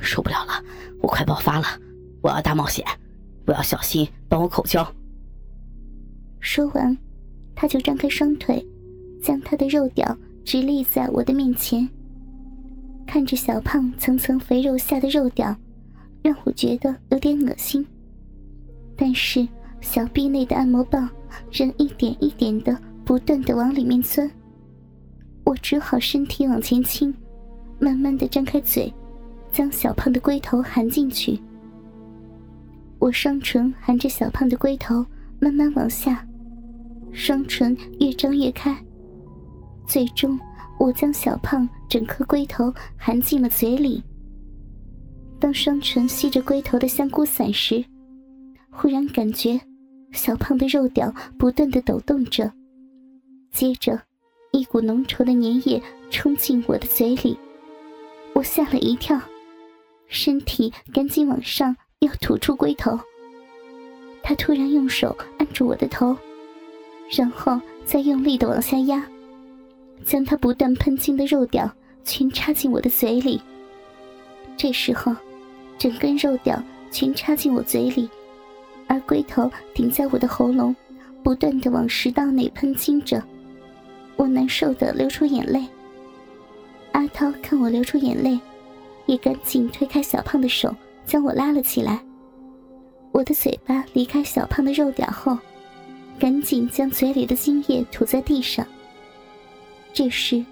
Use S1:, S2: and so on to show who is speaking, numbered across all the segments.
S1: 受不了了，我快爆发了，我要大冒险，我要小心帮我口交。
S2: 说完，他就张开双腿，将他的肉屌直立在我的面前。看着小胖层层肥肉下的肉屌，让我觉得有点恶心。但是小臂内的按摩棒仍一点一点的不断的往里面钻，我只好身体往前倾，慢慢的张开嘴，将小胖的龟头含进去。我双唇含着小胖的龟头，慢慢往下。双唇越张越开，最终我将小胖整颗龟头含进了嘴里。当双唇吸着龟头的香菇伞时，忽然感觉小胖的肉屌不断的抖动着，接着一股浓稠的粘液冲进我的嘴里，我吓了一跳，身体赶紧往上要吐出龟头。他突然用手按住我的头。然后再用力的往下压，将他不断喷进的肉屌全插进我的嘴里。这时候，整根肉屌全插进我嘴里，而龟头顶在我的喉咙，不断的往食道内喷进着。我难受的流出眼泪。阿涛看我流出眼泪，也赶紧推开小胖的手，将我拉了起来。我的嘴巴离开小胖的肉屌后。赶紧将嘴里的精液吐在地上。这时，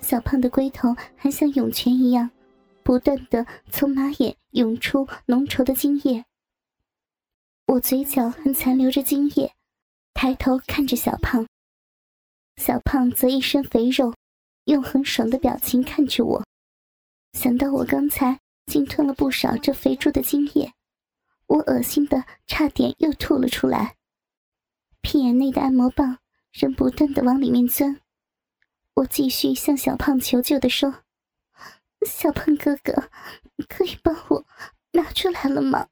S2: 小胖的龟头还像涌泉一样，不断的从马眼涌出浓稠的精液。我嘴角还残留着精液，抬头看着小胖。小胖则一身肥肉，用很爽的表情看着我。想到我刚才竟吞了不少这肥猪的精液，我恶心的差点又吐了出来。屁眼内的按摩棒仍不断的往里面钻，我继续向小胖求救的说：“小胖哥哥，可以帮我拿出来了吗？”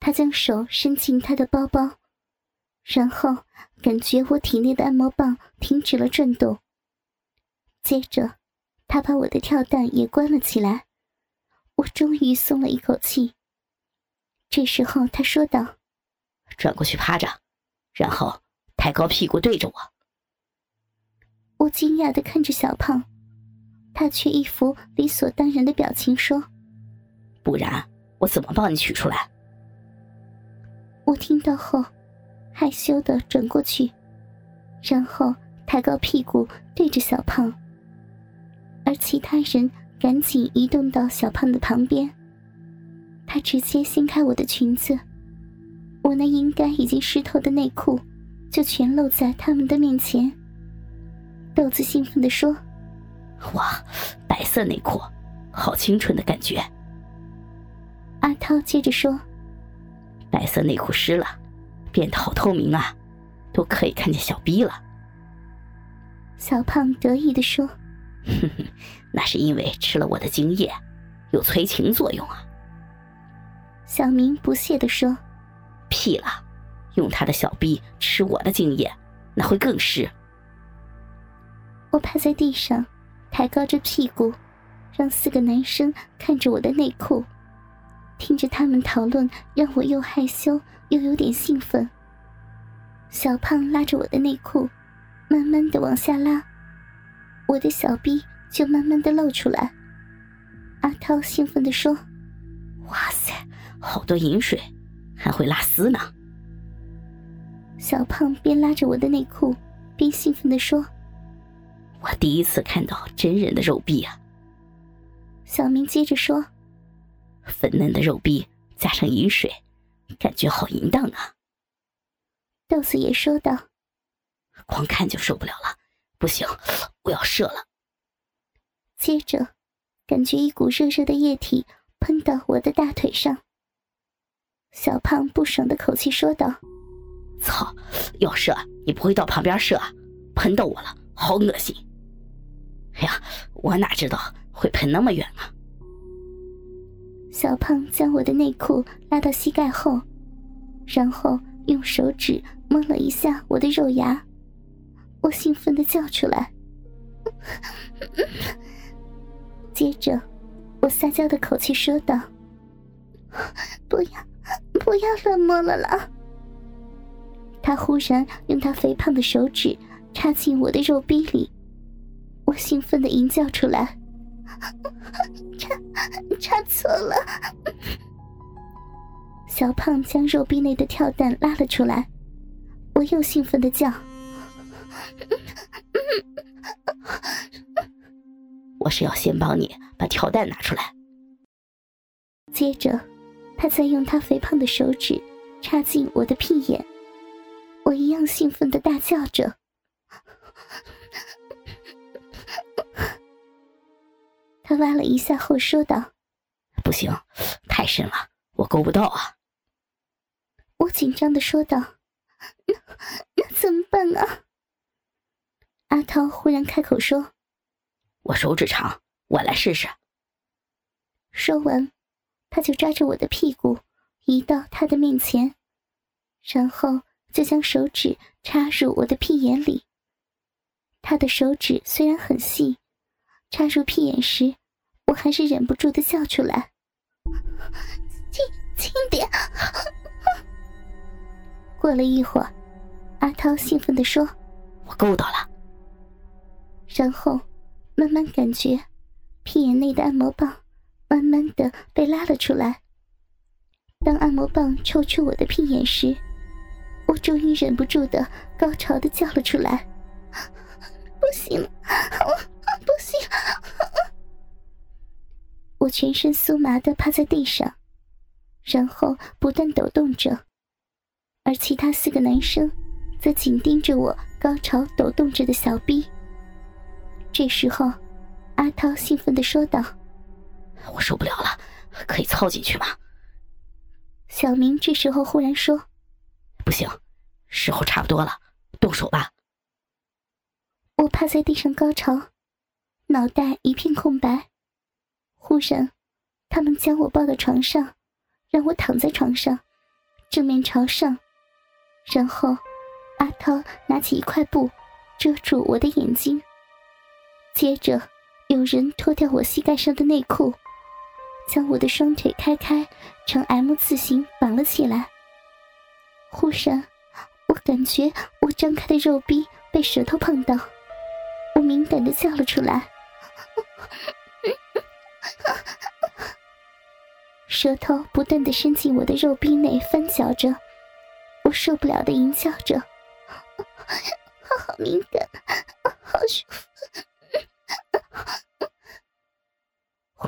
S2: 他将手伸进他的包包，然后感觉我体内的按摩棒停止了转动。接着，他把我的跳蛋也关了起来，我终于松了一口气。这时候，他说道。
S1: 转过去趴着，然后抬高屁股对着我。
S2: 我惊讶的看着小胖，他却一副理所当然的表情说：“
S1: 不然我怎么帮你取出来？”
S2: 我听到后，害羞的转过去，然后抬高屁股对着小胖，而其他人赶紧移动到小胖的旁边。他直接掀开我的裙子。我那应该已经湿透的内裤，就全露在他们的面前。豆子兴奋地说：“
S1: 哇，白色内裤，好清纯的感觉。”
S2: 阿涛接着说：“
S1: 白色内裤湿了，变得好透明啊，都可以看见小逼了。”
S2: 小胖得意地说：“
S1: 哼哼，那是因为吃了我的精液，有催情作用啊。”
S2: 小明不屑地说。
S1: 屁了！用他的小臂吃我的精液，那会更湿。
S2: 我趴在地上，抬高着屁股，让四个男生看着我的内裤，听着他们讨论，让我又害羞又有点兴奋。小胖拉着我的内裤，慢慢的往下拉，我的小臂就慢慢的露出来。阿涛兴奋的说：“
S1: 哇塞，好多饮水！”还会拉丝呢。
S2: 小胖边拉着我的内裤，边兴奋地说：“
S1: 我第一次看到真人的肉臂啊！”
S2: 小明接着说：“
S1: 粉嫩的肉臂加上饮水，感觉好淫荡啊！”
S2: 豆子也说道：“
S1: 光看就受不了了，不行，我要射了。”
S2: 接着，感觉一股热热的液体喷到我的大腿上。小胖不爽的口气说道：“
S1: 操，要射你不会到旁边射啊，喷到我了，好恶心！哎呀，我哪知道会喷那么远啊！”
S2: 小胖将我的内裤拉到膝盖后，然后用手指摸了一下我的肉芽，我兴奋的叫出来。接着，我撒娇的口气说道：“不要，不要乱摸了啦！”他忽然用他肥胖的手指插进我的肉壁里，我兴奋的吟叫出来：“插，插错了！”小胖将肉壁内的跳蛋拉了出来，我又兴奋的叫：“
S1: 我是要先帮你把跳蛋拿出来。”
S2: 接着，他再用他肥胖的手指插进我的屁眼。我一样兴奋的大叫着，他挖了一下后说道：“
S1: 不行，太深了，我够不到啊。”
S2: 我紧张的说道：“那那怎么办啊？”阿涛忽然开口说：“
S1: 我手指长，我来试试。”
S2: 说完，他就抓着我的屁股移到他的面前，然后。就将手指插入我的屁眼里。他的手指虽然很细，插入屁眼时，我还是忍不住的笑出来：“轻轻点！”过了一会儿，阿涛兴奋的说：“
S1: 我够到了。”
S2: 然后慢慢感觉屁眼内的按摩棒慢慢的被拉了出来。当按摩棒抽出我的屁眼时，我终于忍不住的高潮的叫了出来，不行了，不行！我全身酥麻的趴在地上，然后不断抖动着，而其他四个男生则紧盯着我高潮抖动着的小臂。这时候，阿涛兴奋的说道：“
S1: 我受不了了，可以凑进去吗？”
S2: 小明这时候忽然说。
S1: 不行，时候差不多了，动手吧。
S2: 我趴在地上高潮，脑袋一片空白。忽然，他们将我抱到床上，让我躺在床上，正面朝上。然后，阿涛拿起一块布遮住我的眼睛。接着，有人脱掉我膝盖上的内裤，将我的双腿开开，呈 M 字形绑了起来。忽然，我感觉我张开的肉壁被舌头碰到，我敏感的叫了出来，舌头不断的伸进我的肉壁内翻搅着，我受不了的淫叫着，好敏感，好舒服。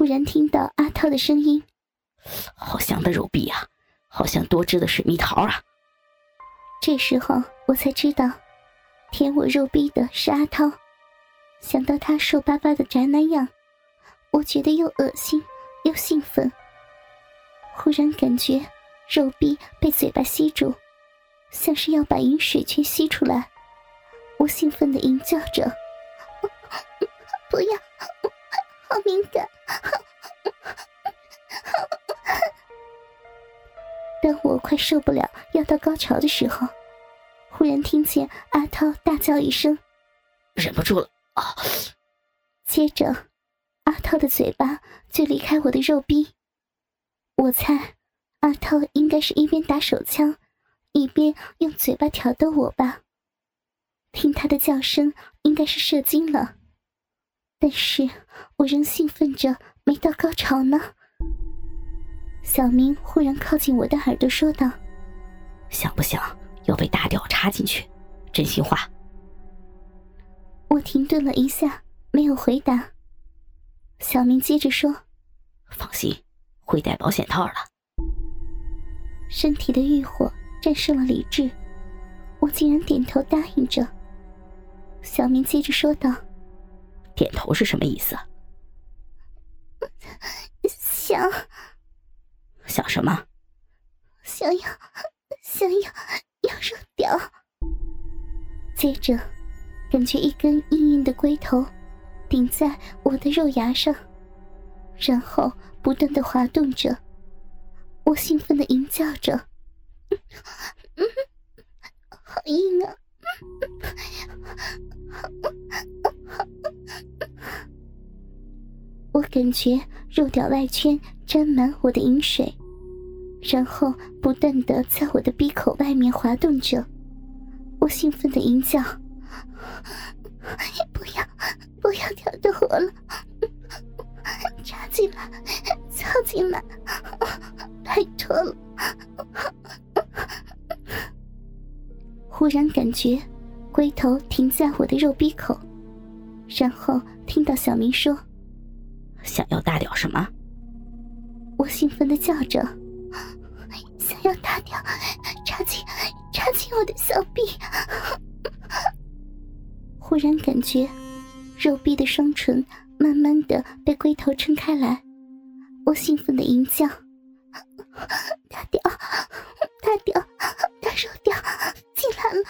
S2: 然听到阿涛的声音：“
S1: 好香的肉壁啊，好像多汁的水蜜桃啊。”
S2: 这时候我才知道，舔我肉壁的是阿涛。想到他瘦巴巴的宅男样，我觉得又恶心又兴奋。忽然感觉肉壁被嘴巴吸住，像是要把饮水全吸出来。我兴奋的吟叫着：“不要，好敏感！” 当我快受不了要到高潮的时候，忽然听见阿涛大叫一声：“
S1: 忍不住了啊！”
S2: 接着，阿涛的嘴巴就离开我的肉壁。我猜，阿涛应该是一边打手枪，一边用嘴巴挑逗我吧。听他的叫声，应该是射精了。但是我仍兴奋着，没到高潮呢。小明忽然靠近我的耳朵说道：“
S1: 想不想要被大屌插进去？真心话。”
S2: 我停顿了一下，没有回答。小明接着说：“
S1: 放心，会带保险套了。”
S2: 身体的欲火战胜了理智，我竟然点头答应着。小明接着说道：“
S1: 点头是什么意思？”
S2: 想。
S1: 想什么？
S2: 想要，想要，要肉屌。接着，感觉一根硬硬的龟头顶在我的肉芽上，然后不断的滑动着。我兴奋的吟叫着：“ 好硬啊！” 我感觉肉屌外圈沾满我的饮水，然后不断的在我的鼻口外面滑动着。我兴奋的吟叫：“不要，不要挑逗我了，插进来，插进来，拜托了。”忽然感觉龟头停在我的肉逼口，然后听到小明说：“
S1: 想要大屌什么？”
S2: 我兴奋的叫着：“想要大屌，插进，插进我的小臂！”忽然感觉肉臂的双唇慢慢的被龟头撑开来，我兴奋的吟叫：“大屌，大屌，大肉屌！”进来了。